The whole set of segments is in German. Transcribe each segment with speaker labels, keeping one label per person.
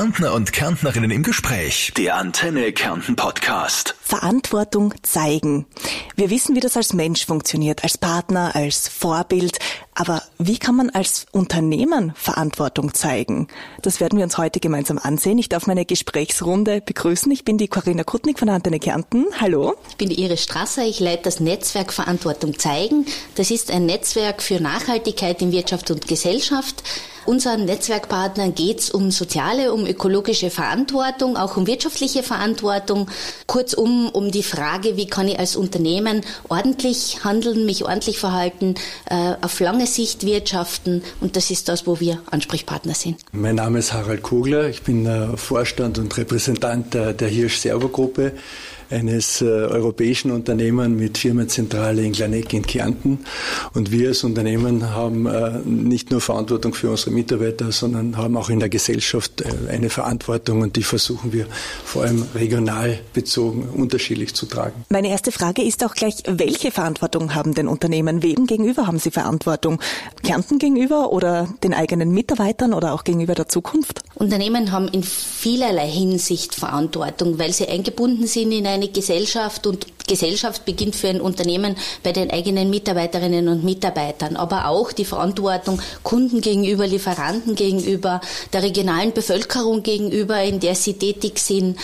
Speaker 1: Kärntner und Kärntnerinnen im Gespräch. Der Antenne Kärnten Podcast.
Speaker 2: Verantwortung zeigen. Wir wissen, wie das als Mensch funktioniert, als Partner, als Vorbild. Aber wie kann man als Unternehmen Verantwortung zeigen? Das werden wir uns heute gemeinsam ansehen. Ich darf meine Gesprächsrunde begrüßen. Ich bin die Corinna Kutnik von Antenne Kärnten. Hallo.
Speaker 3: Ich bin die Iris Strasser. Ich leite das Netzwerk Verantwortung zeigen. Das ist ein Netzwerk für Nachhaltigkeit in Wirtschaft und Gesellschaft. Unseren Netzwerkpartnern geht es um soziale, um ökologische Verantwortung, auch um wirtschaftliche Verantwortung. Kurzum um die Frage, wie kann ich als Unternehmen ordentlich handeln, mich ordentlich verhalten, äh, auf lange Sicht wirtschaften. Und das ist das, wo wir Ansprechpartner sind.
Speaker 4: Mein Name ist Harald Kugler. Ich bin äh, Vorstand und Repräsentant der, der Hirsch-Servo-Gruppe eines äh, europäischen Unternehmens mit Firmenzentrale in Glaneck in Kärnten. Und wir als Unternehmen haben äh, nicht nur Verantwortung für unsere Mitarbeiter, sondern haben auch in der Gesellschaft äh, eine Verantwortung und die versuchen wir vor allem regional bezogen unterschiedlich zu tragen.
Speaker 2: Meine erste Frage ist auch gleich, welche Verantwortung haben denn Unternehmen? Wem gegenüber haben sie Verantwortung? Kärnten gegenüber oder den eigenen Mitarbeitern oder auch gegenüber der Zukunft?
Speaker 3: Unternehmen haben in vielerlei Hinsicht Verantwortung, weil sie eingebunden sind in ein eine Gesellschaft und Gesellschaft beginnt für ein Unternehmen bei den eigenen Mitarbeiterinnen und Mitarbeitern, aber auch die Verantwortung Kunden gegenüber, Lieferanten gegenüber, der regionalen Bevölkerung gegenüber, in der sie tätig sind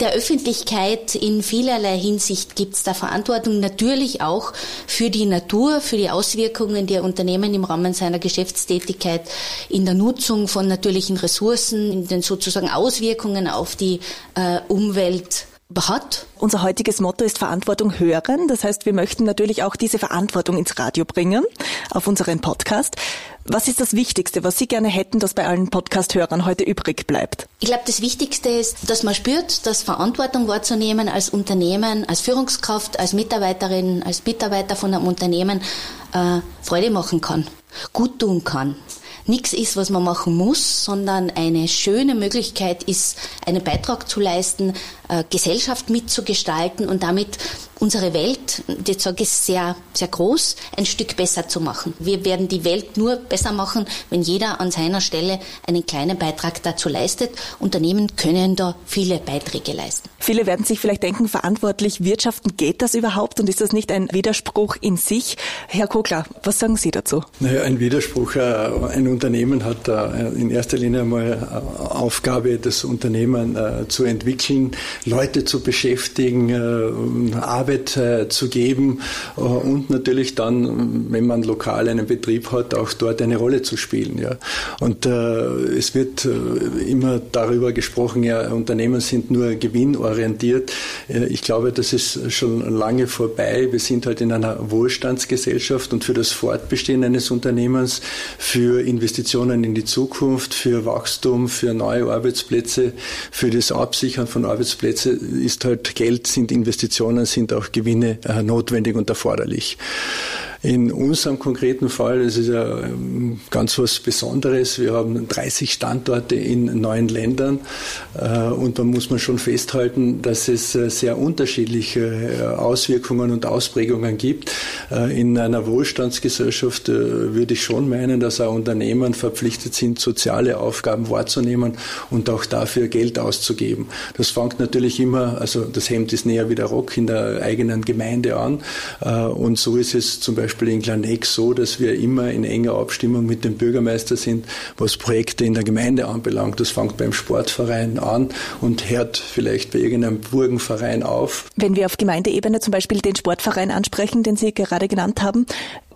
Speaker 3: der Öffentlichkeit in vielerlei Hinsicht gibt es da Verantwortung, natürlich auch für die Natur, für die Auswirkungen der Unternehmen im Rahmen seiner Geschäftstätigkeit, in der Nutzung von natürlichen Ressourcen, in den sozusagen Auswirkungen auf die äh, Umwelt hat.
Speaker 2: Unser heutiges Motto ist Verantwortung hören. Das heißt, wir möchten natürlich auch diese Verantwortung ins Radio bringen, auf unseren Podcast. Was ist das Wichtigste, was Sie gerne hätten, dass bei allen Podcast-Hörern heute übrig bleibt?
Speaker 3: Ich glaube, das Wichtigste ist, dass man spürt, dass Verantwortung wahrzunehmen als Unternehmen, als Führungskraft, als Mitarbeiterin, als Mitarbeiter von einem Unternehmen äh, Freude machen kann, gut tun kann nichts ist, was man machen muss, sondern eine schöne Möglichkeit ist, einen Beitrag zu leisten, Gesellschaft mitzugestalten und damit unsere Welt, die sage ich sehr, sehr groß, ein Stück besser zu machen. Wir werden die Welt nur besser machen, wenn jeder an seiner Stelle einen kleinen Beitrag dazu leistet. Unternehmen können da viele Beiträge leisten.
Speaker 2: Viele werden sich vielleicht denken, verantwortlich wirtschaften, geht das überhaupt und ist das nicht ein Widerspruch in sich? Herr Kogler, was sagen Sie dazu?
Speaker 4: Naja, ein Widerspruch. Äh, ein Unternehmen hat äh, in erster Linie mal Aufgabe, das Unternehmen zu entwickeln, Leute zu beschäftigen, Arbeit äh, zu geben äh, und natürlich dann, wenn man lokal einen Betrieb hat, auch dort eine Rolle zu spielen. Ja. Und äh, es wird äh, immer darüber gesprochen, ja, Unternehmen sind nur gewinnorientiert. Äh, ich glaube, das ist schon lange vorbei. Wir sind halt in einer Wohlstandsgesellschaft und für das Fortbestehen eines Unternehmens, für Investitionen in die Zukunft, für Wachstum, für neue Arbeitsplätze, für das Absichern von Arbeitsplätzen ist halt Geld, sind Investitionen, sind auch Gewinne äh, notwendig und erforderlich. In unserem konkreten Fall, das ist ja ähm, ganz was Besonderes. Wir haben 30 Standorte in neun Ländern äh, und da muss man schon festhalten, dass es äh, sehr unterschiedliche Auswirkungen und Ausprägungen gibt. In einer Wohlstandsgesellschaft würde ich schon meinen, dass auch Unternehmen verpflichtet sind, soziale Aufgaben wahrzunehmen und auch dafür Geld auszugeben. Das fängt natürlich immer, also das Hemd ist näher wie der Rock in der eigenen Gemeinde an. Äh, und so ist es zum Beispiel in Glaneck so, dass wir immer in enger Abstimmung mit dem Bürgermeister sind, was Projekte in der Gemeinde anbelangt. Das fängt beim Sportverein an und hört vielleicht bei irgendeinem Burgenverein auf.
Speaker 2: Wenn wir auf Gemeindeebene zum Beispiel den Sportverein ansprechen, den Sie gerade genannt haben,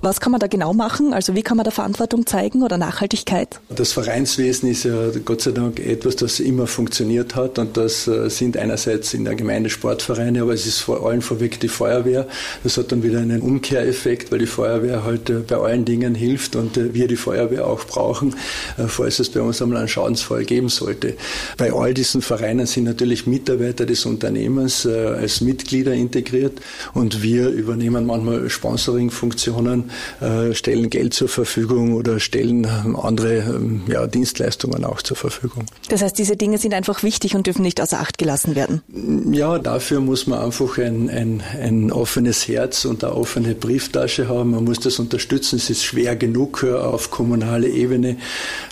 Speaker 2: was kann man da genau machen? Also wie kann man da Verantwortung zeigen oder Nachhaltigkeit?
Speaker 4: Das Vereinswesen ist ja Gott sei Dank etwas, das immer funktioniert hat und das äh, sind einerseits in der Gemeinde Sportvereine, aber es ist vor allem vorweg die Feuerwehr. Das hat dann wieder einen Umkehreffekt, weil die Feuerwehr halt äh, bei allen Dingen hilft und äh, wir die Feuerwehr auch brauchen, falls es bei uns einmal einen Schadensfall geben sollte. Bei all diesen Vereinen sind natürlich Mitarbeiter des Unternehmens als Mitglieder integriert und wir übernehmen manchmal Sponsoring-Funktionen äh, stellen Geld zur Verfügung oder stellen ähm, andere ähm, ja, Dienstleistungen auch zur Verfügung.
Speaker 2: Das heißt, diese Dinge sind einfach wichtig und dürfen nicht außer Acht gelassen werden.
Speaker 4: Ja, dafür muss man einfach ein, ein, ein offenes Herz und eine offene Brieftasche haben. Man muss das unterstützen. Es ist schwer genug auf kommunaler Ebene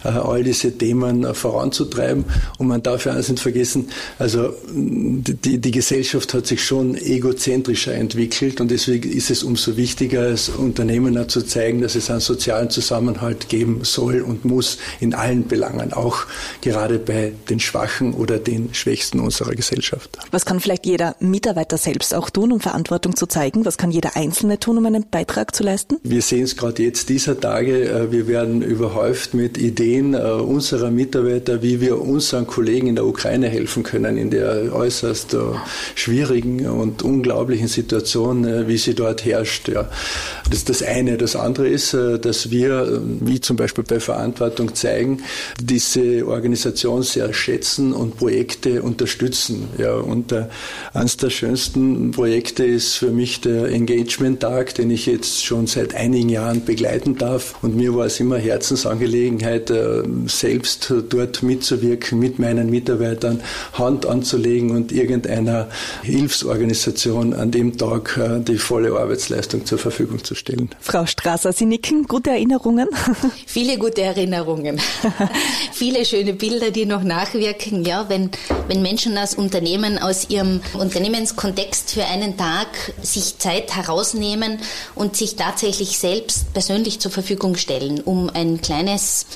Speaker 4: all diese Themen voranzutreiben. Und man darf ja eines nicht vergessen, also die, die Gesellschaft hat sich schon egozentrischer entwickelt und deswegen ist es umso wichtiger, als Unternehmen zu zeigen, dass es einen sozialen Zusammenhalt geben soll und muss in allen Belangen, auch gerade bei den Schwachen oder den Schwächsten unserer Gesellschaft.
Speaker 2: Was kann vielleicht jeder Mitarbeiter selbst auch tun, um Verantwortung zu zeigen? Was kann jeder Einzelne tun, um einen Beitrag zu leisten?
Speaker 4: Wir sehen es gerade jetzt dieser Tage. Äh, wir werden überhäuft mit Ideen äh, unserer Mitarbeiter, wie wir unseren Kollegen in der Ukraine helfen können, in der äußerst äh, schwierigen und unglaublichen Situation, wie sie dort herrscht. Ja. Das ist das eine. Das andere ist, dass wir, wie zum Beispiel bei Verantwortung zeigen, diese Organisation sehr schätzen und Projekte unterstützen. Ja. Und äh, eines der schönsten Projekte ist für mich der Engagement-Tag, den ich jetzt schon seit einigen Jahren begleiten darf. Und mir war es immer Herzensangelegenheit, äh, selbst dort mitzuwirken, mit meinen Mitarbeitern Hand anzulegen und irgendeiner Hilfsorganisation an dem Tag äh, die volle Arbeitsleistung zur Verfügung zu stellen.
Speaker 2: Frau Strasser, Sie nicken. Gute Erinnerungen?
Speaker 3: Viele gute Erinnerungen. Viele schöne Bilder, die noch nachwirken. Ja, wenn, wenn Menschen aus Unternehmen, aus ihrem Unternehmenskontext für einen Tag sich Zeit herausnehmen und sich tatsächlich selbst persönlich zur Verfügung stellen, um ein kleines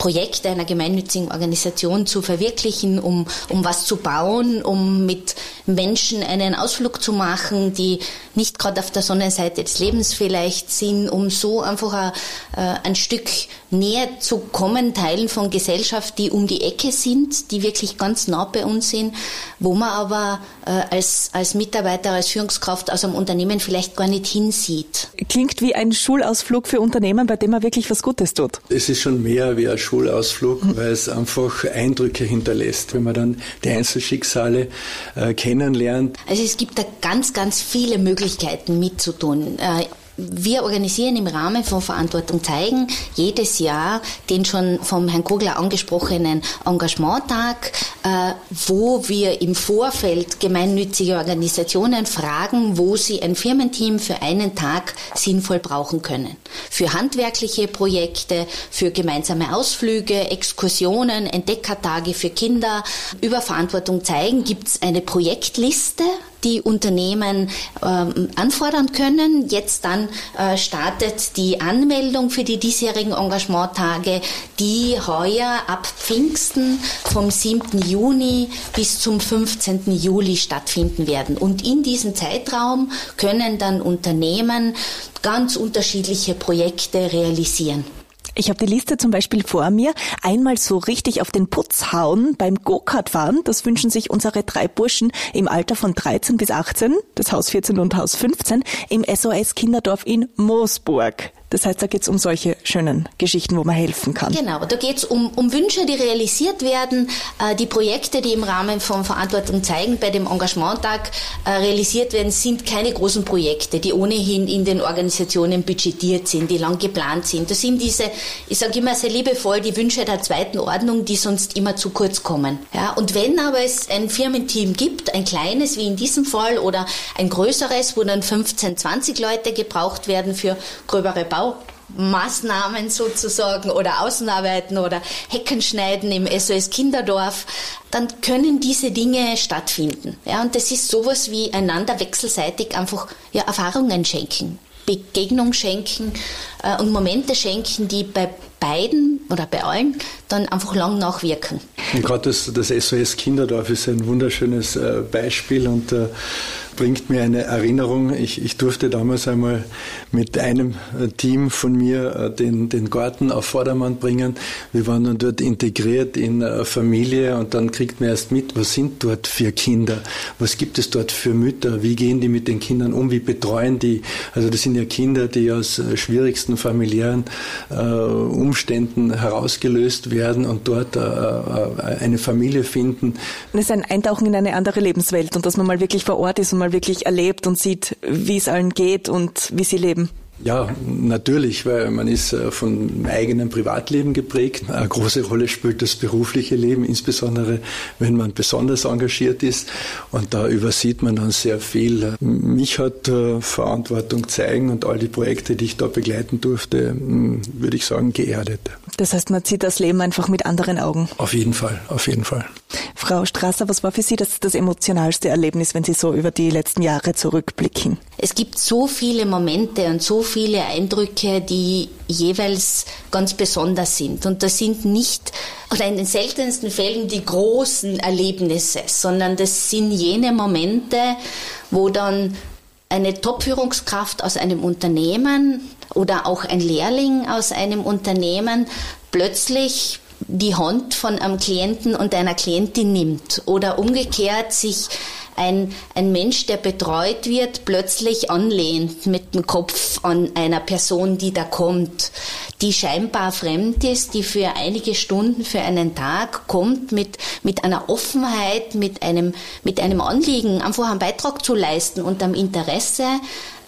Speaker 3: Projekt einer gemeinnützigen Organisation zu verwirklichen, um, um was zu bauen, um mit Menschen einen Ausflug zu machen, die nicht gerade auf der Sonnenseite des Lebens vielleicht sind, um so einfach ein, äh, ein Stück näher zu kommen, Teilen von Gesellschaft, die um die Ecke sind, die wirklich ganz nah bei uns sind, wo man aber äh, als, als Mitarbeiter, als Führungskraft aus einem Unternehmen vielleicht gar nicht hinsieht.
Speaker 2: Klingt wie ein Schulausflug für Unternehmen, bei dem man wirklich was Gutes tut.
Speaker 4: Es ist schon mehr wie ein Schulausflug, weil es einfach Eindrücke hinterlässt, wenn man dann die Einzelschicksale äh, kennenlernt.
Speaker 3: Also es gibt da ganz, ganz viele Möglichkeiten mitzutun. Äh, wir organisieren im Rahmen von Verantwortung zeigen jedes Jahr den schon vom Herrn Kogler angesprochenen Engagementtag, äh, wo wir im Vorfeld gemeinnützige Organisationen fragen, wo sie ein Firmenteam für einen Tag sinnvoll brauchen können. Für handwerkliche Projekte, für gemeinsame Ausflüge, Exkursionen, Entdeckertage für Kinder. Über Verantwortung zeigen gibt es eine Projektliste die Unternehmen ähm, anfordern können. Jetzt dann äh, startet die Anmeldung für die diesjährigen Engagementtage, die heuer ab Pfingsten vom 7. Juni bis zum 15. Juli stattfinden werden. Und in diesem Zeitraum können dann Unternehmen ganz unterschiedliche Projekte realisieren.
Speaker 2: Ich habe die Liste zum Beispiel vor mir. Einmal so richtig auf den Putz hauen beim Go-Kart fahren. Das wünschen sich unsere drei Burschen im Alter von 13 bis 18, das Haus 14 und Haus 15, im SOS Kinderdorf in Moosburg. Das heißt, da geht es um solche schönen Geschichten, wo man helfen kann.
Speaker 3: Genau, da geht es um, um Wünsche, die realisiert werden, äh, die Projekte, die im Rahmen von Verantwortung zeigen, bei dem Engagementtag äh, realisiert werden, sind keine großen Projekte, die ohnehin in den Organisationen budgetiert sind, die lang geplant sind. Das sind diese, ich sage immer sehr liebevoll, die Wünsche der zweiten Ordnung, die sonst immer zu kurz kommen. Ja, und wenn aber es ein Firmenteam gibt, ein kleines wie in diesem Fall oder ein größeres, wo dann 15, 20 Leute gebraucht werden für gröbere Bau Baumaßnahmen sozusagen oder Außenarbeiten oder Heckenschneiden im SOS Kinderdorf, dann können diese Dinge stattfinden. Ja, und das ist sowas wie einander wechselseitig einfach ja, Erfahrungen schenken, Begegnung schenken äh, und Momente schenken, die bei beiden oder bei allen dann einfach lang nachwirken.
Speaker 4: Und gerade das, das SOS Kinderdorf ist ein wunderschönes äh, Beispiel und äh, bringt mir eine Erinnerung. Ich, ich durfte damals einmal mit einem äh, Team von mir äh, den, den Garten auf Vordermann bringen. Wir waren dann dort integriert in eine Familie und dann kriegt man erst mit, was sind dort für Kinder? Was gibt es dort für Mütter? Wie gehen die mit den Kindern um? Wie betreuen die? Also das sind ja Kinder, die aus äh, schwierigsten familiären äh, Umständen herausgelöst werden und dort äh, eine Familie finden.
Speaker 2: Das ist ein Eintauchen in eine andere Lebenswelt und dass man mal wirklich vor Ort ist und mal wirklich erlebt und sieht, wie es allen geht und wie sie leben.
Speaker 4: Ja, natürlich, weil man ist äh, von eigenem Privatleben geprägt. Eine große Rolle spielt das berufliche Leben, insbesondere wenn man besonders engagiert ist. Und da übersieht man dann sehr viel. Mich hat äh, Verantwortung zeigen und all die Projekte, die ich da begleiten durfte, würde ich sagen, geerdet.
Speaker 2: Das heißt, man sieht das Leben einfach mit anderen Augen.
Speaker 4: Auf jeden Fall, auf jeden Fall.
Speaker 2: Frau Strasser, was war für Sie das, das emotionalste Erlebnis, wenn Sie so über die letzten Jahre zurückblicken?
Speaker 3: Es gibt so viele Momente und so viele Eindrücke, die jeweils ganz besonders sind. Und das sind nicht, oder in den seltensten Fällen die großen Erlebnisse, sondern das sind jene Momente, wo dann eine Top-Führungskraft aus einem Unternehmen oder auch ein Lehrling aus einem Unternehmen plötzlich die Hand von einem Klienten und einer Klientin nimmt. Oder umgekehrt sich ein, ein Mensch, der betreut wird, plötzlich anlehnt mit dem Kopf an einer Person, die da kommt, die scheinbar fremd ist, die für einige Stunden, für einen Tag kommt mit, mit einer Offenheit, mit einem, mit einem Anliegen, einfach einen Beitrag zu leisten und am Interesse,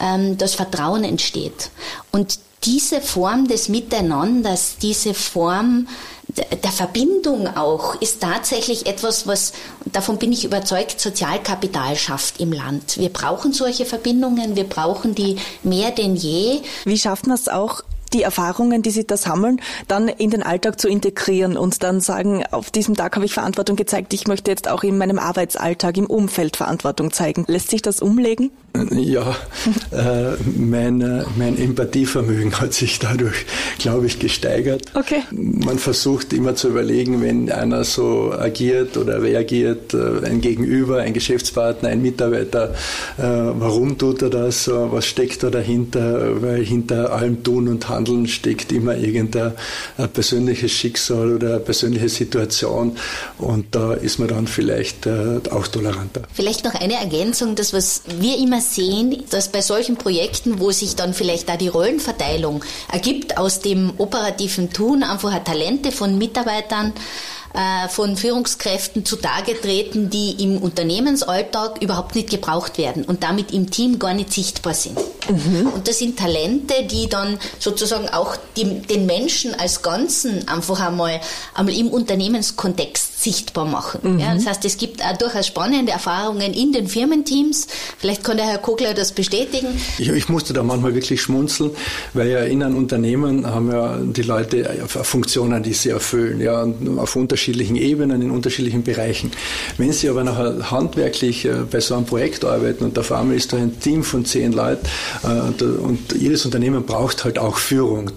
Speaker 3: ähm, das Vertrauen entsteht. Und diese Form des Miteinanders, diese Form der Verbindung auch, ist tatsächlich etwas, was, davon bin ich überzeugt, Sozialkapital schafft im Land. Wir brauchen solche Verbindungen, wir brauchen die mehr denn je.
Speaker 2: Wie schafft man es auch, die Erfahrungen, die Sie da sammeln, dann in den Alltag zu integrieren und dann sagen, auf diesem Tag habe ich Verantwortung gezeigt, ich möchte jetzt auch in meinem Arbeitsalltag, im Umfeld Verantwortung zeigen. Lässt sich das umlegen?
Speaker 4: Ja, äh, mein, äh, mein Empathievermögen hat sich dadurch, glaube ich, gesteigert.
Speaker 2: Okay.
Speaker 4: Man versucht immer zu überlegen, wenn einer so agiert oder reagiert, äh, ein Gegenüber, ein Geschäftspartner, ein Mitarbeiter, äh, warum tut er das, was steckt da dahinter, weil hinter allem Tun und Handeln steckt immer irgendein persönliches Schicksal oder eine persönliche Situation und da ist man dann vielleicht äh, auch toleranter.
Speaker 3: Vielleicht noch eine Ergänzung, das was wir immer sehen, dass bei solchen Projekten, wo sich dann vielleicht da die Rollenverteilung ergibt aus dem operativen Tun, einfach Talente von Mitarbeitern, von Führungskräften zutage treten, die im Unternehmensalltag überhaupt nicht gebraucht werden und damit im Team gar nicht sichtbar sind. Mhm. Und das sind Talente, die dann sozusagen auch die, den Menschen als Ganzen einfach einmal, einmal im Unternehmenskontext sichtbar machen. Mhm. Ja, das heißt, es gibt auch durchaus spannende Erfahrungen in den Firmenteams. Vielleicht kann der Herr Kogler das bestätigen.
Speaker 4: Ich, ich musste da manchmal wirklich schmunzeln, weil ja in einem Unternehmen haben ja die Leute Funktionen, die sie erfüllen, ja, auf unterschiedlichen Ebenen, in unterschiedlichen Bereichen. Wenn sie aber nachher handwerklich äh, bei so einem Projekt arbeiten und auf einmal ist da ein Team von zehn Leuten äh, und jedes Unternehmen braucht halt auch Führung,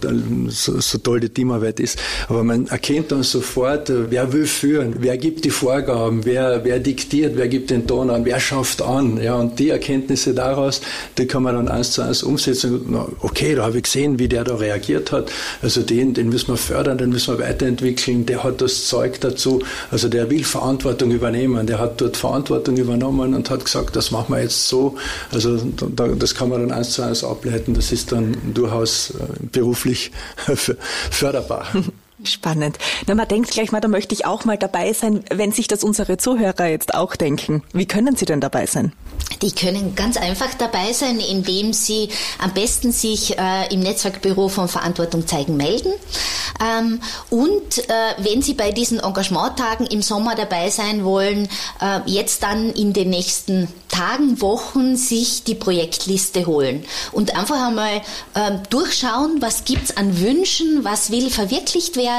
Speaker 4: so, toll die Teamarbeit ist. Aber man erkennt dann sofort, äh, wer will führen, wer gibt die Vorgaben, wer, wer diktiert, wer gibt den Ton an, wer schafft an. Ja, und die Erkenntnisse daraus, die kann man dann eins zu eins umsetzen. Okay, da habe ich gesehen, wie der da reagiert hat. Also den, den müssen wir fördern, den müssen wir weiterentwickeln. Der hat das Zeug dazu. Also der will Verantwortung übernehmen. Der hat dort Verantwortung übernommen und hat gesagt, das machen wir jetzt so. Also das kann man dann eins zu eins ableiten. Das ist dann durchaus äh, beruflich förderbar.
Speaker 2: Spannend. Na, man denkt gleich mal, da möchte ich auch mal dabei sein, wenn sich das unsere Zuhörer jetzt auch denken. Wie können sie denn dabei sein?
Speaker 3: Die können ganz einfach dabei sein, indem sie am besten sich äh, im Netzwerkbüro von Verantwortung zeigen melden. Ähm, und äh, wenn Sie bei diesen Engagementtagen im Sommer dabei sein wollen, äh, jetzt dann in den nächsten Tagen, Wochen sich die Projektliste holen und einfach einmal äh, durchschauen, was gibt's an Wünschen, was will verwirklicht werden,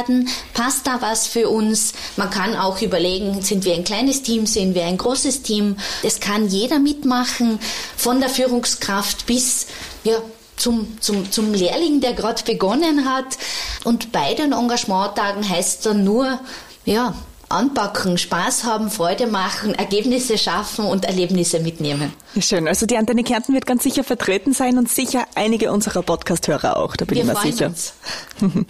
Speaker 3: passt da was für uns. Man kann auch überlegen, sind wir ein kleines Team, sind wir ein großes Team. Das kann jeder mitmachen, von der Führungskraft bis ja, zum, zum, zum Lehrling, der gerade begonnen hat. Und bei den Engagementtagen heißt dann nur, ja, anpacken, Spaß haben, Freude machen, Ergebnisse schaffen und Erlebnisse mitnehmen.
Speaker 2: Schön. Also die Antenne Kärnten wird ganz sicher vertreten sein und sicher einige unserer Podcast-Hörer auch, da bin
Speaker 3: Wir
Speaker 2: ich mir sicher.
Speaker 3: Uns.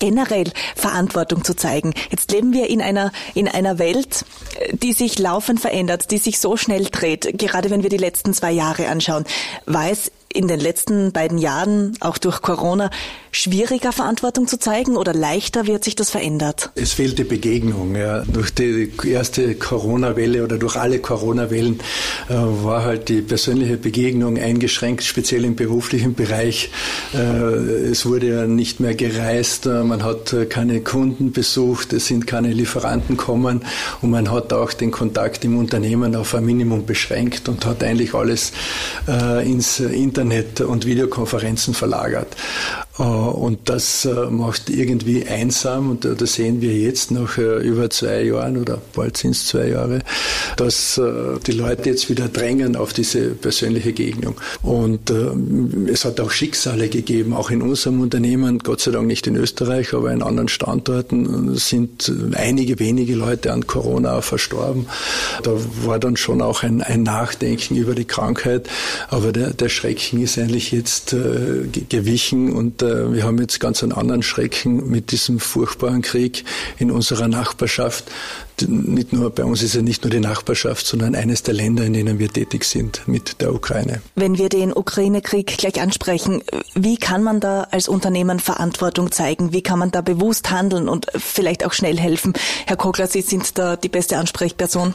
Speaker 2: generell Verantwortung zu zeigen. Jetzt leben wir in einer, in einer Welt, die sich laufend verändert, die sich so schnell dreht, gerade wenn wir die letzten zwei Jahre anschauen. War es in den letzten beiden Jahren, auch durch Corona, schwieriger Verantwortung zu zeigen oder leichter? Hat sich das verändert?
Speaker 4: Es fehlte Begegnung. Ja. Durch die erste Corona-Welle oder durch alle Corona-Wellen äh, war halt die persönliche Begegnung eingeschränkt, speziell im beruflichen Bereich. Äh, es wurde ja nicht mehr gereist, äh, man hat äh, keine Kunden besucht, es sind keine Lieferanten kommen und man hat auch den Kontakt im Unternehmen auf ein Minimum beschränkt und hat eigentlich alles äh, ins Internet und Videokonferenzen verlagert. Äh, und das äh, macht irgendwie einsam und das sehen wir jetzt nach äh, über zwei Jahren oder bald sind es zwei Jahre, dass die Leute jetzt wieder drängen auf diese persönliche Gegnung. Und es hat auch Schicksale gegeben, auch in unserem Unternehmen, Gott sei Dank nicht in Österreich, aber in anderen Standorten sind einige wenige Leute an Corona verstorben. Da war dann schon auch ein, ein Nachdenken über die Krankheit, aber der, der Schrecken ist eigentlich jetzt gewichen und äh, wir haben jetzt ganz einen anderen Schrecken mit diesem furchtbaren Krieg in unserer Nachbarschaft nicht nur, bei uns ist ja nicht nur die Nachbarschaft, sondern eines der Länder, in denen wir tätig sind mit der Ukraine.
Speaker 2: Wenn wir den Ukraine-Krieg gleich ansprechen, wie kann man da als Unternehmen Verantwortung zeigen? Wie kann man da bewusst handeln und vielleicht auch schnell helfen? Herr Kogler, Sie sind da die beste Ansprechperson.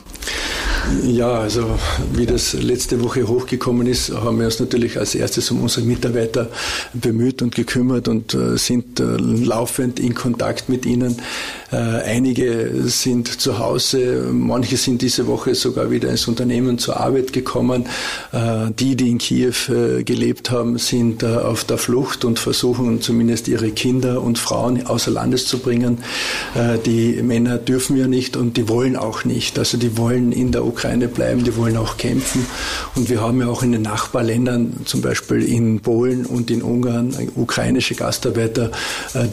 Speaker 4: Ja, also wie das letzte Woche hochgekommen ist, haben wir uns natürlich als erstes um unsere Mitarbeiter bemüht und gekümmert und äh, sind äh, laufend in Kontakt mit ihnen. Äh, einige sind zu Hause, manche sind diese Woche sogar wieder ins Unternehmen zur Arbeit gekommen. Äh, die, die in Kiew äh, gelebt haben, sind auf der Flucht und versuchen zumindest ihre Kinder und Frauen außer Landes zu bringen. Die Männer dürfen ja nicht und die wollen auch nicht. Also die wollen in der Ukraine bleiben, die wollen auch kämpfen. Und wir haben ja auch in den Nachbarländern, zum Beispiel in Polen und in Ungarn, ukrainische Gastarbeiter,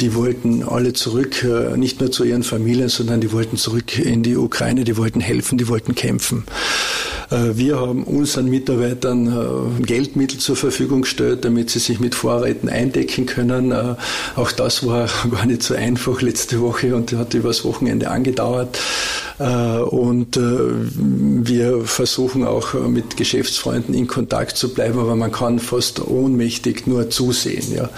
Speaker 4: die wollten alle zurück, nicht nur zu ihren Familien, sondern die wollten zurück in die Ukraine, die wollten helfen, die wollten kämpfen. Äh, wir haben unseren Mitarbeitern äh, Geldmittel zur Verfügung gestellt, damit sie sich mit Vorräten eindecken können. Äh, auch das war gar nicht so einfach letzte Woche und hat übers Wochenende angedauert. Und wir versuchen auch mit Geschäftsfreunden in Kontakt zu bleiben, aber man kann fast ohnmächtig nur zusehen. Ja.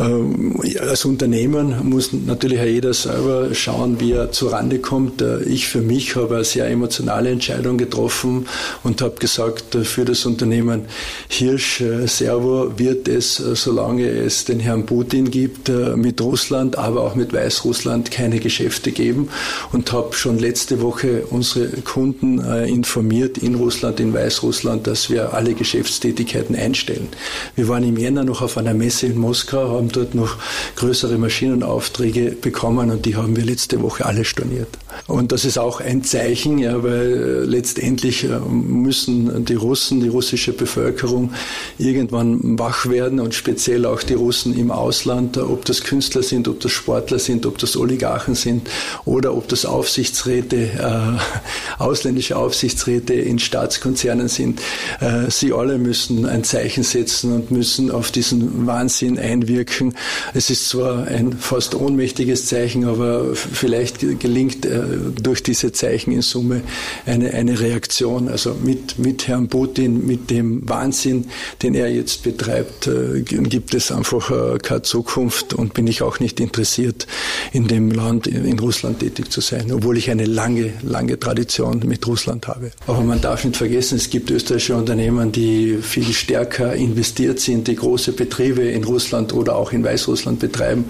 Speaker 4: Ähm, als Unternehmen muss natürlich jeder selber schauen, wie er zurande kommt. Ich für mich habe eine sehr emotionale Entscheidung getroffen und habe gesagt, für das Unternehmen Hirsch äh, Servo wird es, äh, solange es den Herrn Putin gibt, äh, mit Russland, aber auch mit Weißrussland keine Geschäfte geben und habe schon letzte Woche unsere Kunden informiert in Russland, in Weißrussland, dass wir alle Geschäftstätigkeiten einstellen. Wir waren im Jänner noch auf einer Messe in Moskau, haben dort noch größere Maschinenaufträge bekommen und die haben wir letzte Woche alle storniert. Und das ist auch ein Zeichen, ja, weil letztendlich müssen die Russen, die russische Bevölkerung irgendwann wach werden und speziell auch die Russen im Ausland, ob das Künstler sind, ob das Sportler sind, ob das Oligarchen sind oder ob das Aufsichtsräte, äh, ausländische Aufsichtsräte in Staatskonzernen sind. Äh, sie alle müssen ein Zeichen setzen und müssen auf diesen Wahnsinn einwirken. Es ist zwar ein fast ohnmächtiges Zeichen, aber vielleicht gelingt äh, durch diese Zeichen in Summe eine, eine Reaktion. Also mit, mit Herrn Putin, mit dem Wahnsinn, den er jetzt betreibt, äh, gibt es einfach äh, keine Zukunft und bin ich auch nicht interessiert, in dem Land, in Russland tätig zu sein, obwohl ich eine lange, lange Tradition mit Russland habe. Aber man darf nicht vergessen, es gibt österreichische Unternehmen, die viel stärker investiert sind, die große Betriebe in Russland oder auch in Weißrussland betreiben.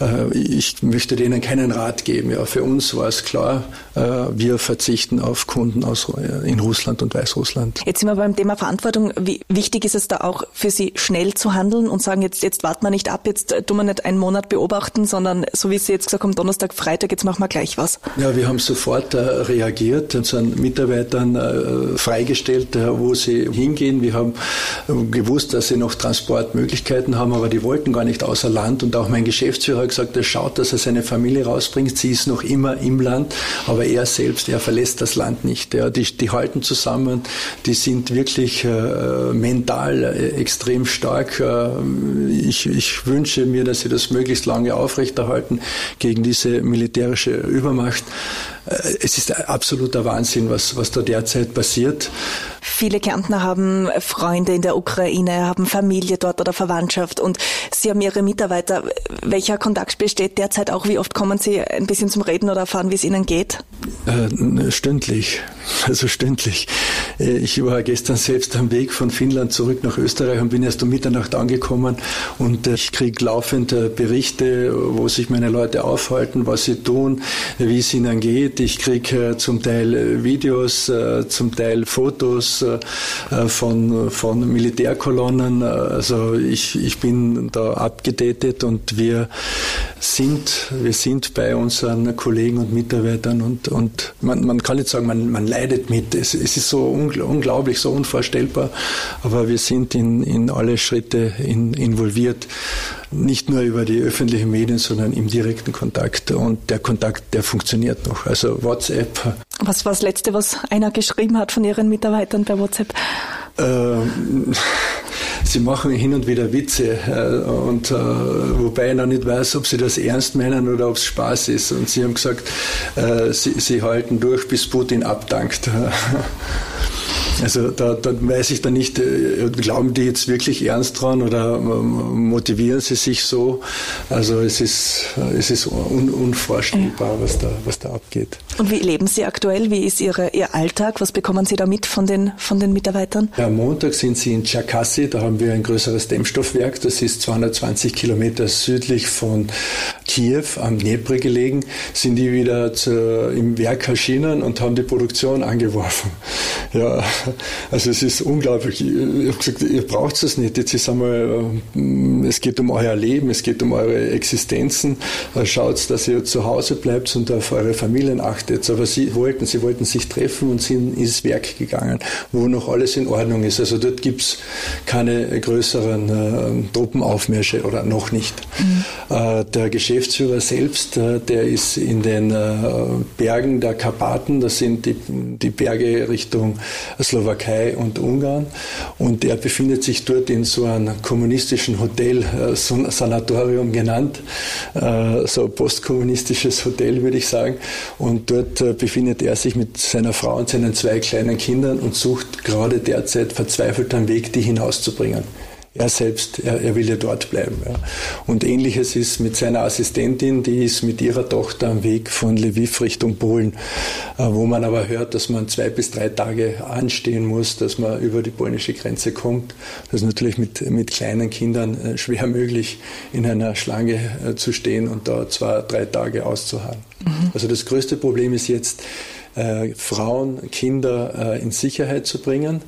Speaker 4: Äh, ich möchte denen keinen Rat geben. Ja, für uns war es klar, wir verzichten auf Kunden aus, in Russland und Weißrussland.
Speaker 2: Jetzt sind wir beim Thema Verantwortung. Wie wichtig ist es da auch für Sie, schnell zu handeln und sagen, jetzt, jetzt warten wir nicht ab, jetzt tun wir nicht einen Monat beobachten, sondern so wie Sie jetzt gesagt haben, Donnerstag, Freitag, jetzt machen wir gleich was.
Speaker 4: Ja, wir haben sofort äh, reagiert, unseren Mitarbeitern äh, freigestellt, äh, wo sie hingehen. Wir haben äh, gewusst, dass sie noch Transportmöglichkeiten haben, aber die wollten gar nicht außer Land. Und auch mein Geschäftsführer hat gesagt, er schaut, dass er seine Familie rausbringt. Sie ist noch immer im Land, aber er selbst, er verlässt das Land nicht. Ja, die, die halten zusammen, die sind wirklich äh, mental äh, extrem stark. Äh, ich, ich wünsche mir, dass sie das möglichst lange aufrechterhalten gegen diese militärische Übermacht. Es ist absoluter Wahnsinn, was, was da derzeit passiert.
Speaker 2: Viele Kärntner haben Freunde in der Ukraine, haben Familie dort oder Verwandtschaft und Sie haben Ihre Mitarbeiter. Welcher Kontakt besteht derzeit auch? Wie oft kommen Sie ein bisschen zum Reden oder erfahren, wie es Ihnen geht?
Speaker 4: Äh, stündlich, also stündlich. Äh, ich war gestern selbst am Weg von Finnland zurück nach Österreich und bin erst um Mitternacht angekommen und äh, ich kriege laufend Berichte, wo sich meine Leute aufhalten, was sie tun, wie es ihnen geht. Ich kriege zum Teil Videos, zum Teil Fotos von, von Militärkolonnen. Also ich, ich bin da abgedatet und wir sind, wir sind bei unseren Kollegen und Mitarbeitern und, und man, man kann nicht sagen, man, man leidet mit. Es, es ist so unglaublich, so unvorstellbar, aber wir sind in, in alle Schritte in, involviert. Nicht nur über die öffentlichen Medien, sondern im direkten Kontakt. Und der Kontakt, der funktioniert noch. Also WhatsApp.
Speaker 2: Was war das Letzte, was einer geschrieben hat von Ihren Mitarbeitern per WhatsApp?
Speaker 4: Ähm, sie machen hin und wieder Witze äh, und äh, wobei ich noch nicht weiß, ob sie das ernst meinen oder ob es Spaß ist. Und sie haben gesagt, äh, sie, sie halten durch, bis Putin abdankt. Also da, da weiß ich dann nicht, äh, glauben die jetzt wirklich ernst dran oder ähm, motivieren sie sich so? Also es ist, es ist un, unvorstellbar, was da, was da abgeht.
Speaker 2: Und wie leben Sie aktuell? Wie ist Ihre, Ihr Alltag? Was bekommen Sie da mit von den, von den Mitarbeitern?
Speaker 4: Ja, am Montag sind Sie in Tscherkassy, da haben wir ein größeres Dämmstoffwerk, das ist 220 Kilometer südlich von Kiew am Dnepr gelegen, sind die wieder zu, im Werk erschienen und haben die Produktion angeworfen. Ja, also es ist unglaublich. Ich habe gesagt, ihr braucht es nicht. Jetzt ist einmal, äh, es geht um euer Leben, es geht um eure Existenzen. Äh, Schaut, dass ihr zu Hause bleibt und auf eure Familien achtet. Aber sie wollten, sie wollten sich treffen und sind ins Werk gegangen, wo noch alles in Ordnung ist. Also dort gibt es keine größeren äh, Truppenaufmärsche oder noch nicht. Mhm. Äh, der Geschäftsführer selbst, äh, der ist in den äh, Bergen der Karpaten, das sind die, die Berge Richtung Slowakei und Ungarn. Und er befindet sich dort in so einem kommunistischen Hotel, äh, Sanatorium genannt, so ein postkommunistisches Hotel, würde ich sagen. Und dort befindet er sich mit seiner Frau und seinen zwei kleinen Kindern und sucht gerade derzeit verzweifelt einen Weg, die hinauszubringen er selbst, er, er will ja dort bleiben. Ja. Und ähnliches ist mit seiner Assistentin, die ist mit ihrer Tochter am Weg von Lviv Richtung Polen, äh, wo man aber hört, dass man zwei bis drei Tage anstehen muss, dass man über die polnische Grenze kommt. Das ist natürlich mit, mit kleinen Kindern äh, schwer möglich, in einer Schlange äh, zu stehen und da zwei, drei Tage auszuharren. Mhm. Also das größte Problem ist jetzt, äh, Frauen, Kinder äh, in Sicherheit zu bringen.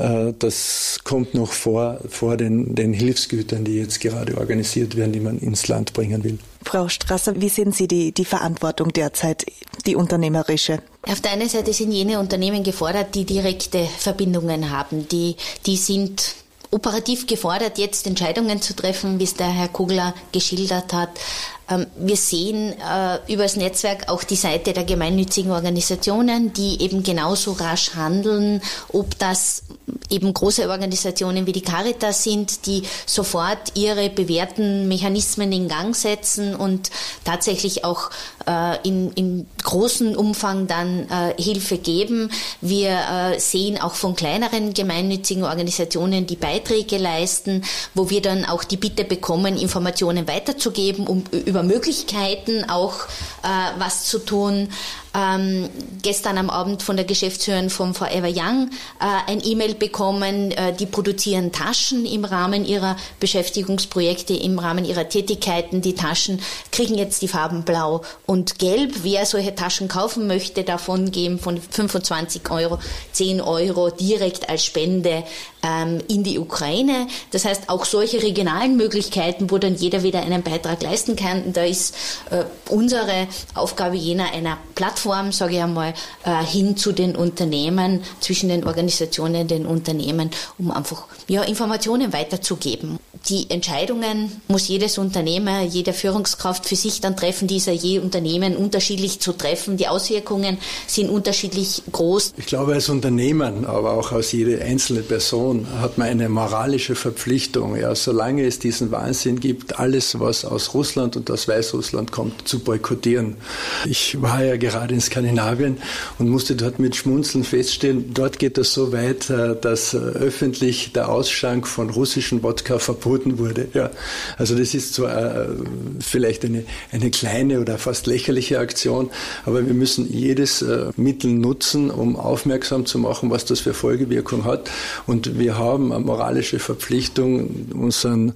Speaker 4: Äh, das kommt noch vor, vor den, den Hilfsgütern, die jetzt gerade organisiert werden, die man ins Land bringen will.
Speaker 2: Frau Strasser, wie sehen Sie die, die Verantwortung derzeit, die unternehmerische?
Speaker 3: Auf der einen Seite sind jene Unternehmen gefordert, die direkte Verbindungen haben. Die, die sind operativ gefordert, jetzt Entscheidungen zu treffen, wie es der Herr Kugler geschildert hat. Ähm, wir sehen äh, übers Netzwerk auch die Seite der gemeinnützigen Organisationen, die eben genauso rasch handeln, ob das eben große Organisationen wie die Caritas sind, die sofort ihre bewährten Mechanismen in Gang setzen und tatsächlich auch äh, in, in großen Umfang dann äh, Hilfe geben. Wir sehen auch von kleineren gemeinnützigen Organisationen, die Beiträge leisten, wo wir dann auch die Bitte bekommen, Informationen weiterzugeben, um über Möglichkeiten auch äh, was zu tun ähm, gestern am Abend von der Geschäftsführerin von Forever Young äh, ein E-Mail bekommen. Äh, die produzieren Taschen im Rahmen ihrer Beschäftigungsprojekte, im Rahmen ihrer Tätigkeiten. Die Taschen kriegen jetzt die Farben blau und gelb. Wer solche Taschen kaufen möchte, davon geben von 25 Euro 10 Euro direkt als Spende ähm, in die Ukraine. Das heißt, auch solche regionalen Möglichkeiten, wo dann jeder wieder einen Beitrag leisten kann. Da ist äh, unsere Aufgabe jener einer Plattform Plattform, sage ich einmal, äh, hin zu den Unternehmen, zwischen den Organisationen, den Unternehmen, um einfach ja, Informationen weiterzugeben. Die Entscheidungen muss jedes Unternehmer, jede Führungskraft für sich dann treffen, dieser je Unternehmen unterschiedlich zu treffen. Die Auswirkungen sind unterschiedlich groß.
Speaker 4: Ich glaube, als Unternehmen, aber auch als jede einzelne Person hat man eine moralische Verpflichtung, ja, solange es diesen Wahnsinn gibt, alles, was aus Russland und aus Weißrussland kommt, zu boykottieren. Ich war ja gerade in Skandinavien und musste dort mit Schmunzeln feststellen, dort geht es so weit, dass äh, öffentlich der Ausschank von russischen Wodka verboten wurde. Ja, also das ist zwar äh, vielleicht eine, eine kleine oder fast lächerliche Aktion, aber wir müssen jedes Mittel nutzen, um aufmerksam zu machen, was das für Folgewirkung hat. Und wir haben eine moralische Verpflichtung, unseren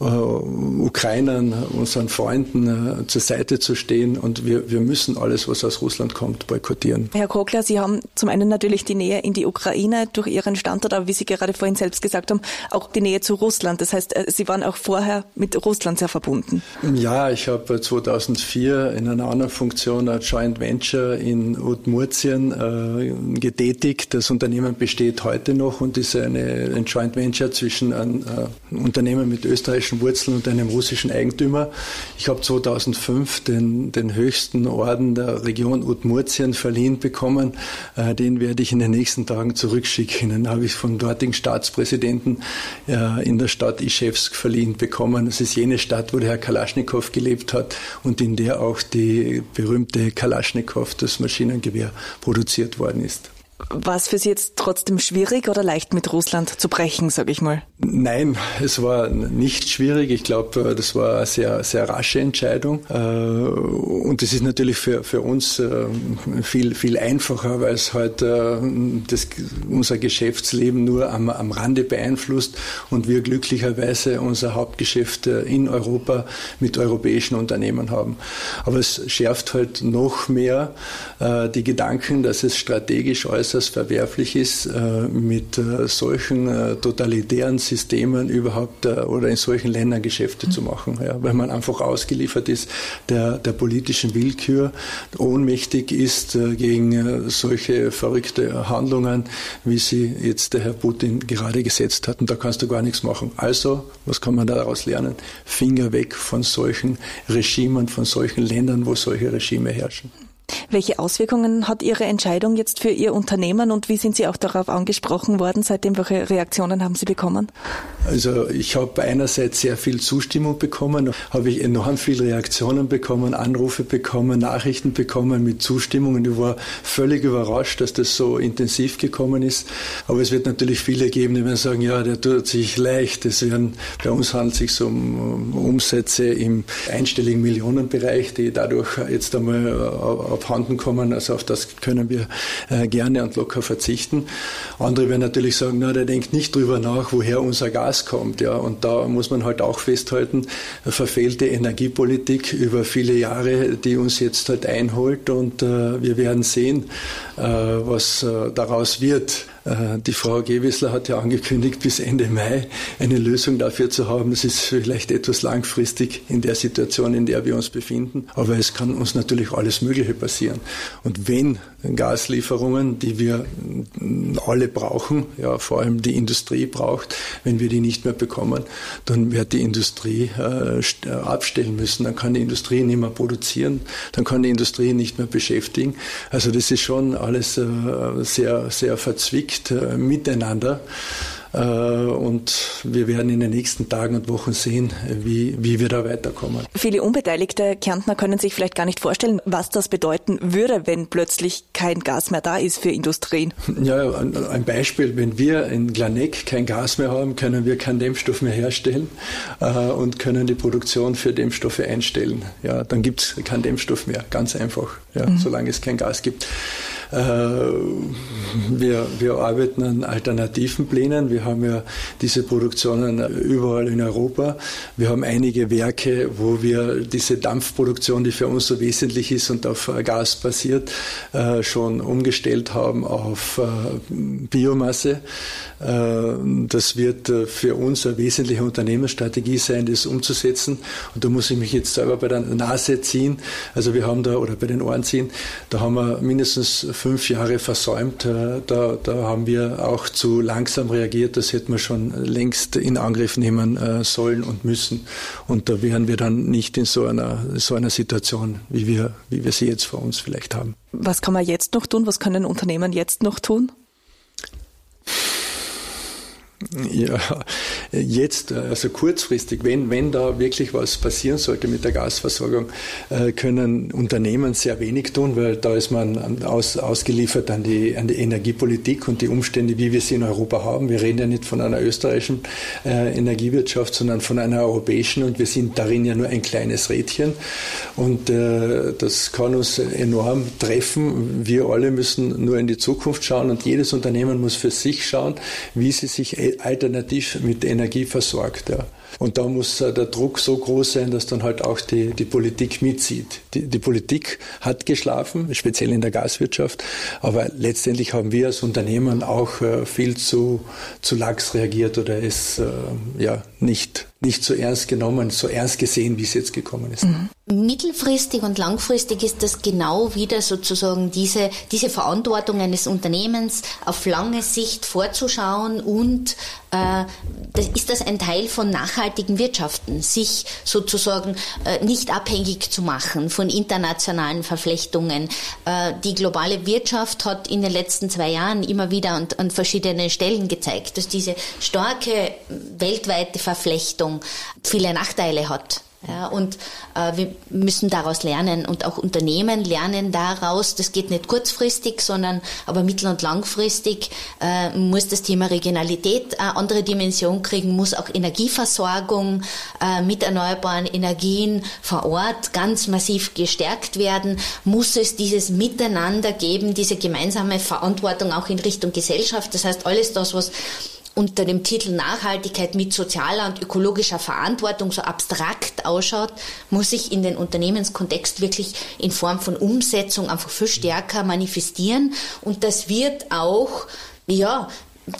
Speaker 4: äh, Ukrainern, unseren Freunden äh, zur Seite zu stehen. Und wir, wir müssen alles, was aus Russland kommt, boykottieren.
Speaker 2: Herr Kogler, Sie haben zum einen natürlich die Nähe in die Ukraine durch Ihren Standort, aber wie Sie gerade vorhin selbst gesagt haben, auch die Nähe zu Russland. Das heißt, äh, Sie waren auch vorher mit Russland sehr verbunden.
Speaker 4: Ja, ich habe 2004 in einer anderen Funktion ein Joint Venture in Udmurtien äh, getätigt. Das Unternehmen besteht heute noch und ist eine, ein Joint Venture zwischen einem äh, Unternehmen mit österreichischen Wurzeln und einem russischen Eigentümer. Ich habe 2005 den, den höchsten Orden der Region Udmurtien verliehen bekommen. Äh, den werde ich in den nächsten Tagen zurückschicken. Den habe ich vom dortigen Staatspräsidenten äh, in der Stadt Ischewsk verliehen bekommen. Das ist jene Stadt, wo der Herr Kalaschnikow gelebt hat und in der auch die berühmte Kalaschnikow, das Maschinengewehr, produziert worden ist.
Speaker 2: War es für Sie jetzt trotzdem schwierig oder leicht mit Russland zu brechen, sage ich mal?
Speaker 4: Nein, es war nicht schwierig. Ich glaube, das war eine sehr, sehr rasche Entscheidung. Äh, und es ist natürlich für, für uns äh, viel, viel einfacher, weil es halt äh, das, unser Geschäftsleben nur am, am Rande beeinflusst und wir glücklicherweise unser Hauptgeschäft in Europa mit europäischen Unternehmen haben. Aber es schärft halt noch mehr die Gedanken, dass es strategisch äußerst verwerflich ist, äh, mit äh, solchen äh, totalitären Systemen überhaupt oder in solchen Ländern Geschäfte zu machen, ja, weil man einfach ausgeliefert ist der, der politischen Willkür, ohnmächtig ist gegen solche verrückte Handlungen, wie sie jetzt der Herr Putin gerade gesetzt hat. Und da kannst du gar nichts machen. Also, was kann man daraus lernen? Finger weg von solchen Regimen, von solchen Ländern, wo solche Regime herrschen.
Speaker 2: Welche Auswirkungen hat Ihre Entscheidung jetzt für Ihr Unternehmen und wie sind Sie auch darauf angesprochen worden? Seitdem welche Reaktionen haben Sie bekommen?
Speaker 4: Also ich habe einerseits sehr viel Zustimmung bekommen, habe ich enorm viele Reaktionen bekommen, Anrufe bekommen, Nachrichten bekommen mit Zustimmung ich war völlig überrascht, dass das so intensiv gekommen ist. Aber es wird natürlich viele geben, die werden sagen, ja, der tut sich leicht. Es werden, bei uns handelt es sich um Umsätze im einstelligen Millionenbereich, die dadurch jetzt einmal abhanden kommen. Also auf das können wir äh, gerne und locker verzichten. Andere werden natürlich sagen, na, der denkt nicht drüber nach, woher unser Gas kommt. Ja, und da muss man halt auch festhalten, verfehlte Energiepolitik über viele Jahre, die uns jetzt halt einholt und äh, wir werden sehen, äh, was daraus wird. Äh, die Frau Gewissler hat ja angekündigt, bis Ende Mai eine Lösung dafür zu haben. Das ist vielleicht etwas langfristig in der Situation, in der wir uns befinden. Aber es kann uns natürlich alles Mögliche passieren. Und wenn Gaslieferungen, die wir alle brauchen, ja, vor allem die Industrie braucht, wenn wir die nicht mehr bekommen, dann wird die Industrie äh, abstellen müssen. Dann kann die Industrie nicht mehr produzieren, dann kann die Industrie nicht mehr beschäftigen. Also das ist schon alles äh, sehr, sehr verzwickt äh, miteinander. Äh, und wir werden in den nächsten Tagen und Wochen sehen, wie, wie wir da weiterkommen.
Speaker 2: Viele unbeteiligte Kärntner können sich vielleicht gar nicht vorstellen, was das bedeuten würde, wenn plötzlich kein Gas mehr da ist für Industrien.
Speaker 4: Ja, ein Beispiel, wenn wir in Glaneck kein Gas mehr haben, können wir keinen Dämmstoff mehr herstellen äh, und können die Produktion für Dämmstoffe einstellen. Ja, dann gibt es keinen Dämmstoff mehr, ganz einfach, ja, mhm. solange es kein Gas gibt. Äh, wir, wir arbeiten an alternativen Plänen. Wir haben ja diese Produktionen überall in Europa. Wir haben einige Werke, wo wir diese Dampfproduktion, die für uns so wesentlich ist und auf Gas basiert, äh, schon umgestellt haben auf äh, Biomasse. Das wird für uns eine wesentliche Unternehmensstrategie sein, das umzusetzen. Und da muss ich mich jetzt selber bei der Nase ziehen. Also wir haben da, oder bei den Ohren ziehen, da haben wir mindestens fünf Jahre versäumt. Äh, da, da haben wir auch zu langsam reagiert. Das hätten wir schon längst in Angriff nehmen äh, sollen und müssen. Und da wären wir dann nicht in so einer, so einer Situation, wie wir, wie wir sie jetzt vor uns vielleicht haben.
Speaker 2: Was kann man jetzt noch tun? Was können Unternehmen jetzt noch tun?
Speaker 4: Ja, jetzt, also kurzfristig, wenn, wenn da wirklich was passieren sollte mit der Gasversorgung, äh, können Unternehmen sehr wenig tun, weil da ist man aus, ausgeliefert an die, an die Energiepolitik und die Umstände, wie wir sie in Europa haben. Wir reden ja nicht von einer österreichischen äh, Energiewirtschaft, sondern von einer europäischen und wir sind darin ja nur ein kleines Rädchen und äh, das kann uns enorm treffen. Wir alle müssen nur in die Zukunft schauen und jedes Unternehmen muss für sich schauen, wie sie sich alternativ mit Energie versorgt. Ja. Und da muss äh, der Druck so groß sein, dass dann halt auch die, die Politik mitzieht. Die, die Politik hat geschlafen, speziell in der Gaswirtschaft, aber letztendlich haben wir als Unternehmen auch äh, viel zu, zu lax reagiert oder es äh, ja nicht nicht so ernst genommen, so ernst gesehen, wie es jetzt gekommen ist. Mhm.
Speaker 3: Mittelfristig und langfristig ist das genau wieder sozusagen diese, diese Verantwortung eines Unternehmens auf lange Sicht vorzuschauen und das, ist das ein Teil von nachhaltigen Wirtschaften, sich sozusagen äh, nicht abhängig zu machen von internationalen Verflechtungen. Äh, die globale Wirtschaft hat in den letzten zwei Jahren immer wieder an verschiedenen Stellen gezeigt, dass diese starke weltweite Verflechtung viele Nachteile hat. Ja, und äh, wir müssen daraus lernen und auch Unternehmen lernen daraus. Das geht nicht kurzfristig, sondern aber mittel- und langfristig äh, muss das Thema Regionalität eine andere Dimension kriegen, muss auch Energieversorgung äh, mit erneuerbaren Energien vor Ort ganz massiv gestärkt werden, muss es dieses Miteinander geben, diese gemeinsame Verantwortung auch in Richtung Gesellschaft. Das heißt, alles das, was unter dem Titel Nachhaltigkeit mit sozialer und ökologischer Verantwortung so abstrakt ausschaut, muss sich in den Unternehmenskontext wirklich in Form von Umsetzung einfach viel stärker manifestieren. Und das wird auch, ja,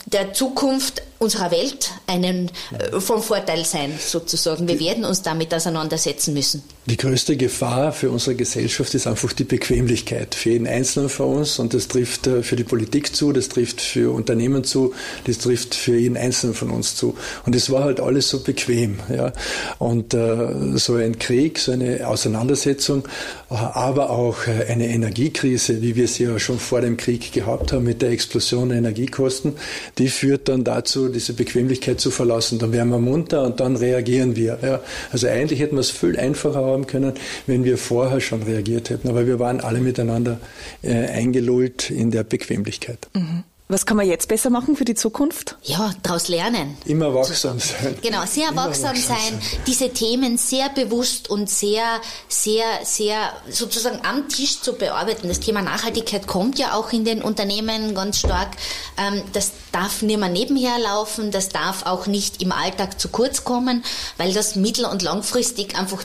Speaker 3: der Zukunft unserer Welt einen äh, vom Vorteil sein, sozusagen. Wir werden uns damit auseinandersetzen müssen.
Speaker 4: Die größte Gefahr für unsere Gesellschaft ist einfach die Bequemlichkeit für jeden Einzelnen von uns und das trifft äh, für die Politik zu, das trifft für Unternehmen zu, das trifft für jeden Einzelnen von uns zu. Und es war halt alles so bequem. Ja. Und äh, so ein Krieg, so eine Auseinandersetzung, aber auch äh, eine Energiekrise, wie wir sie ja schon vor dem Krieg gehabt haben mit der Explosion der Energiekosten, die führt dann dazu, diese Bequemlichkeit zu verlassen. Dann werden wir munter und dann reagieren wir. Ja. Also eigentlich hätten wir es viel einfacher haben können, wenn wir vorher schon reagiert hätten. Aber wir waren alle miteinander äh, eingelullt in der Bequemlichkeit.
Speaker 2: Mhm. Was kann man jetzt besser machen für die Zukunft?
Speaker 3: Ja, daraus lernen.
Speaker 4: Immer wachsam sein.
Speaker 3: Genau, sehr wachsam, sein, sein, diese Themen sehr bewusst und sehr, sehr, sehr sozusagen am Tisch zu bearbeiten. Das Thema Nachhaltigkeit kommt ja auch in den Unternehmen ganz stark. Ähm, das darf nicht mehr nebenher laufen, das darf auch nicht im Alltag zu kurz kommen, weil das mittel- und langfristig einfach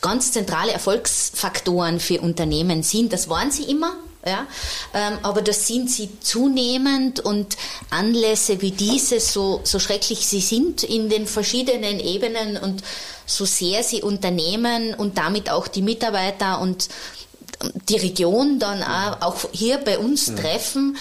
Speaker 3: ganz zentrale Erfolgsfaktoren für Unternehmen sind. Das waren sie immer, ja, ähm, aber das sind sie zunehmend und Anlässe wie diese, so, so schrecklich sie sind in den verschiedenen Ebenen und so sehr sie Unternehmen und damit auch die Mitarbeiter und die Region dann auch, hier bei uns ja. treffen,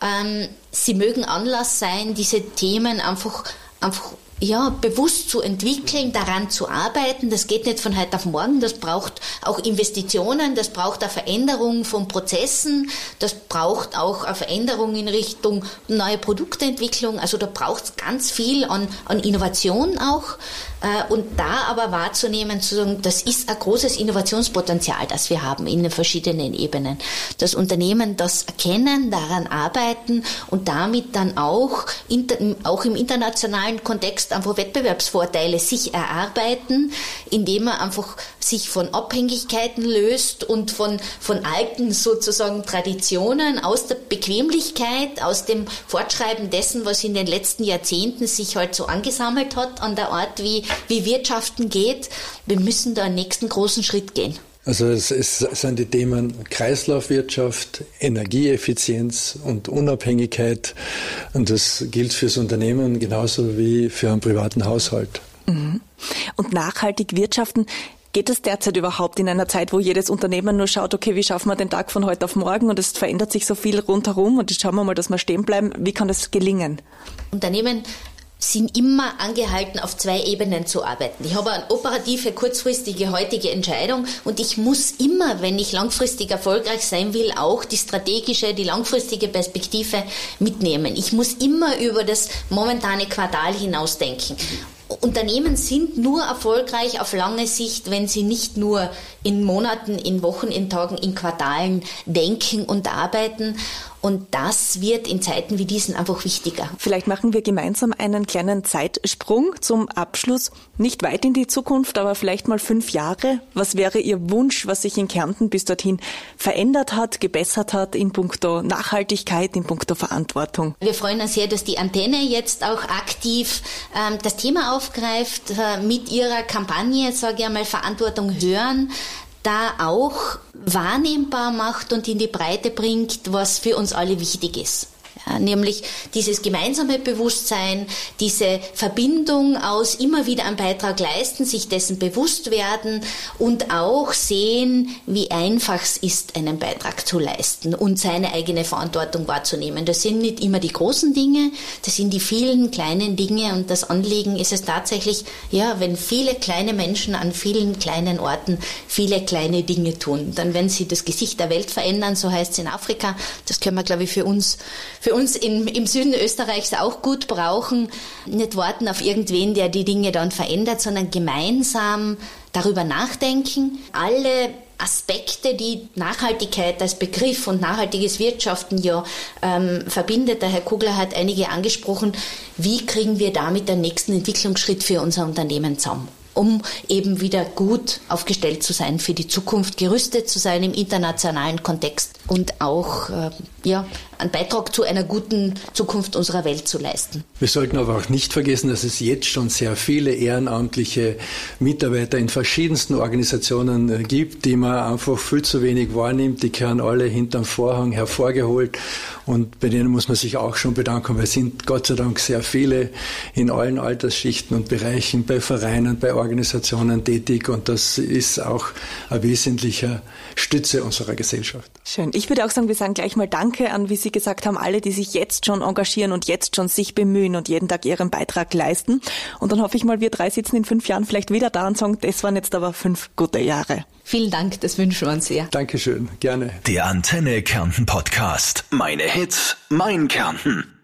Speaker 3: ähm, sie mögen Anlass sein, diese Themen einfach, einfach ja, bewusst zu entwickeln, daran zu arbeiten. Das geht nicht von heute auf morgen. Das braucht auch Investitionen, das braucht eine Veränderung von Prozessen, das braucht auch eine Veränderung in Richtung neue Produktentwicklung. Also da braucht es ganz viel an, an Innovation auch. Äh, und da aber wahrzunehmen, zu sagen, das ist ein großes Innovationspotenzial, das wir haben in den verschiedenen Ebenen. Das Unternehmen das erkennen, daran arbeiten und damit dann auch, auch im internationalen Kontext einfach Wettbewerbsvorteile sich erarbeiten, indem man einfach sich von Abhängigkeiten löst und von, von alten sozusagen Traditionen aus der Bequemlichkeit, aus dem Fortschreiben dessen, was in den letzten Jahrzehnten sich halt so angesammelt hat an der Art, wie wie Wirtschaften geht. Wir müssen da einen nächsten großen Schritt gehen.
Speaker 4: Also es, es sind die Themen Kreislaufwirtschaft, Energieeffizienz und Unabhängigkeit. Und das gilt fürs Unternehmen genauso wie für einen privaten Haushalt.
Speaker 2: Mhm. Und nachhaltig wirtschaften, Geht es derzeit überhaupt in einer Zeit, wo jedes Unternehmen nur schaut, okay, wie schaffen wir den Tag von heute auf morgen und es verändert sich so viel rundherum und jetzt schauen wir mal, dass wir stehen bleiben. Wie kann das gelingen?
Speaker 3: Unternehmen sind immer angehalten, auf zwei Ebenen zu arbeiten. Ich habe eine operative, kurzfristige, heutige Entscheidung und ich muss immer, wenn ich langfristig erfolgreich sein will, auch die strategische, die langfristige Perspektive mitnehmen. Ich muss immer über das momentane Quartal hinausdenken. Unternehmen sind nur erfolgreich auf lange Sicht, wenn sie nicht nur in Monaten, in Wochen, in Tagen, in Quartalen denken und arbeiten. Und das wird in Zeiten wie diesen einfach wichtiger.
Speaker 2: Vielleicht machen wir gemeinsam einen kleinen Zeitsprung zum Abschluss. Nicht weit in die Zukunft, aber vielleicht mal fünf Jahre. Was wäre Ihr Wunsch, was sich in Kärnten bis dorthin verändert hat, gebessert hat in puncto Nachhaltigkeit, in puncto Verantwortung?
Speaker 3: Wir freuen uns sehr, dass die Antenne jetzt auch aktiv ähm, das Thema aufgreift, äh, mit ihrer Kampagne, sage ich einmal, Verantwortung hören da auch wahrnehmbar macht und in die Breite bringt, was für uns alle wichtig ist. Ja, nämlich dieses gemeinsame Bewusstsein, diese Verbindung aus immer wieder einen Beitrag leisten, sich dessen bewusst werden und auch sehen, wie einfach es ist, einen Beitrag zu leisten und seine eigene Verantwortung wahrzunehmen. Das sind nicht immer die großen Dinge, das sind die vielen kleinen Dinge und das Anliegen ist es tatsächlich, ja, wenn viele kleine Menschen an vielen kleinen Orten viele kleine Dinge tun, dann werden sie das Gesicht der Welt verändern, so heißt es in Afrika. Das können wir, glaube ich, für uns, für für uns im, im Süden Österreichs auch gut brauchen. Nicht warten auf irgendwen, der die Dinge dann verändert, sondern gemeinsam darüber nachdenken. Alle Aspekte, die Nachhaltigkeit als Begriff und nachhaltiges Wirtschaften ja ähm, verbindet. Der Herr Kugler hat einige angesprochen. Wie kriegen wir damit den nächsten Entwicklungsschritt für unser Unternehmen zusammen? um eben wieder gut aufgestellt zu sein für die Zukunft, gerüstet zu sein im internationalen Kontext und auch äh, ja, einen Beitrag zu einer guten Zukunft unserer Welt zu leisten.
Speaker 4: Wir sollten aber auch nicht vergessen, dass es jetzt schon sehr viele ehrenamtliche Mitarbeiter in verschiedensten Organisationen äh, gibt, die man einfach viel zu wenig wahrnimmt. Die kehren alle hinterm Vorhang hervorgeholt und bei denen muss man sich auch schon bedanken, weil es sind Gott sei Dank sehr viele in allen Altersschichten und Bereichen, bei Vereinen, bei Organisationen tätig und das ist auch ein wesentlicher Stütze unserer Gesellschaft.
Speaker 2: Schön. Ich würde auch sagen, wir sagen gleich mal Danke an, wie gesagt haben, alle, die sich jetzt schon engagieren und jetzt schon sich bemühen und jeden Tag ihren Beitrag leisten. Und dann hoffe ich mal, wir drei sitzen in fünf Jahren vielleicht wieder da und sagen, das waren jetzt aber fünf gute Jahre.
Speaker 3: Vielen Dank, das wünschen wir uns sehr.
Speaker 4: Dankeschön, gerne.
Speaker 1: Der Antenne Kärnten Podcast. Meine Hits, mein Kärnten.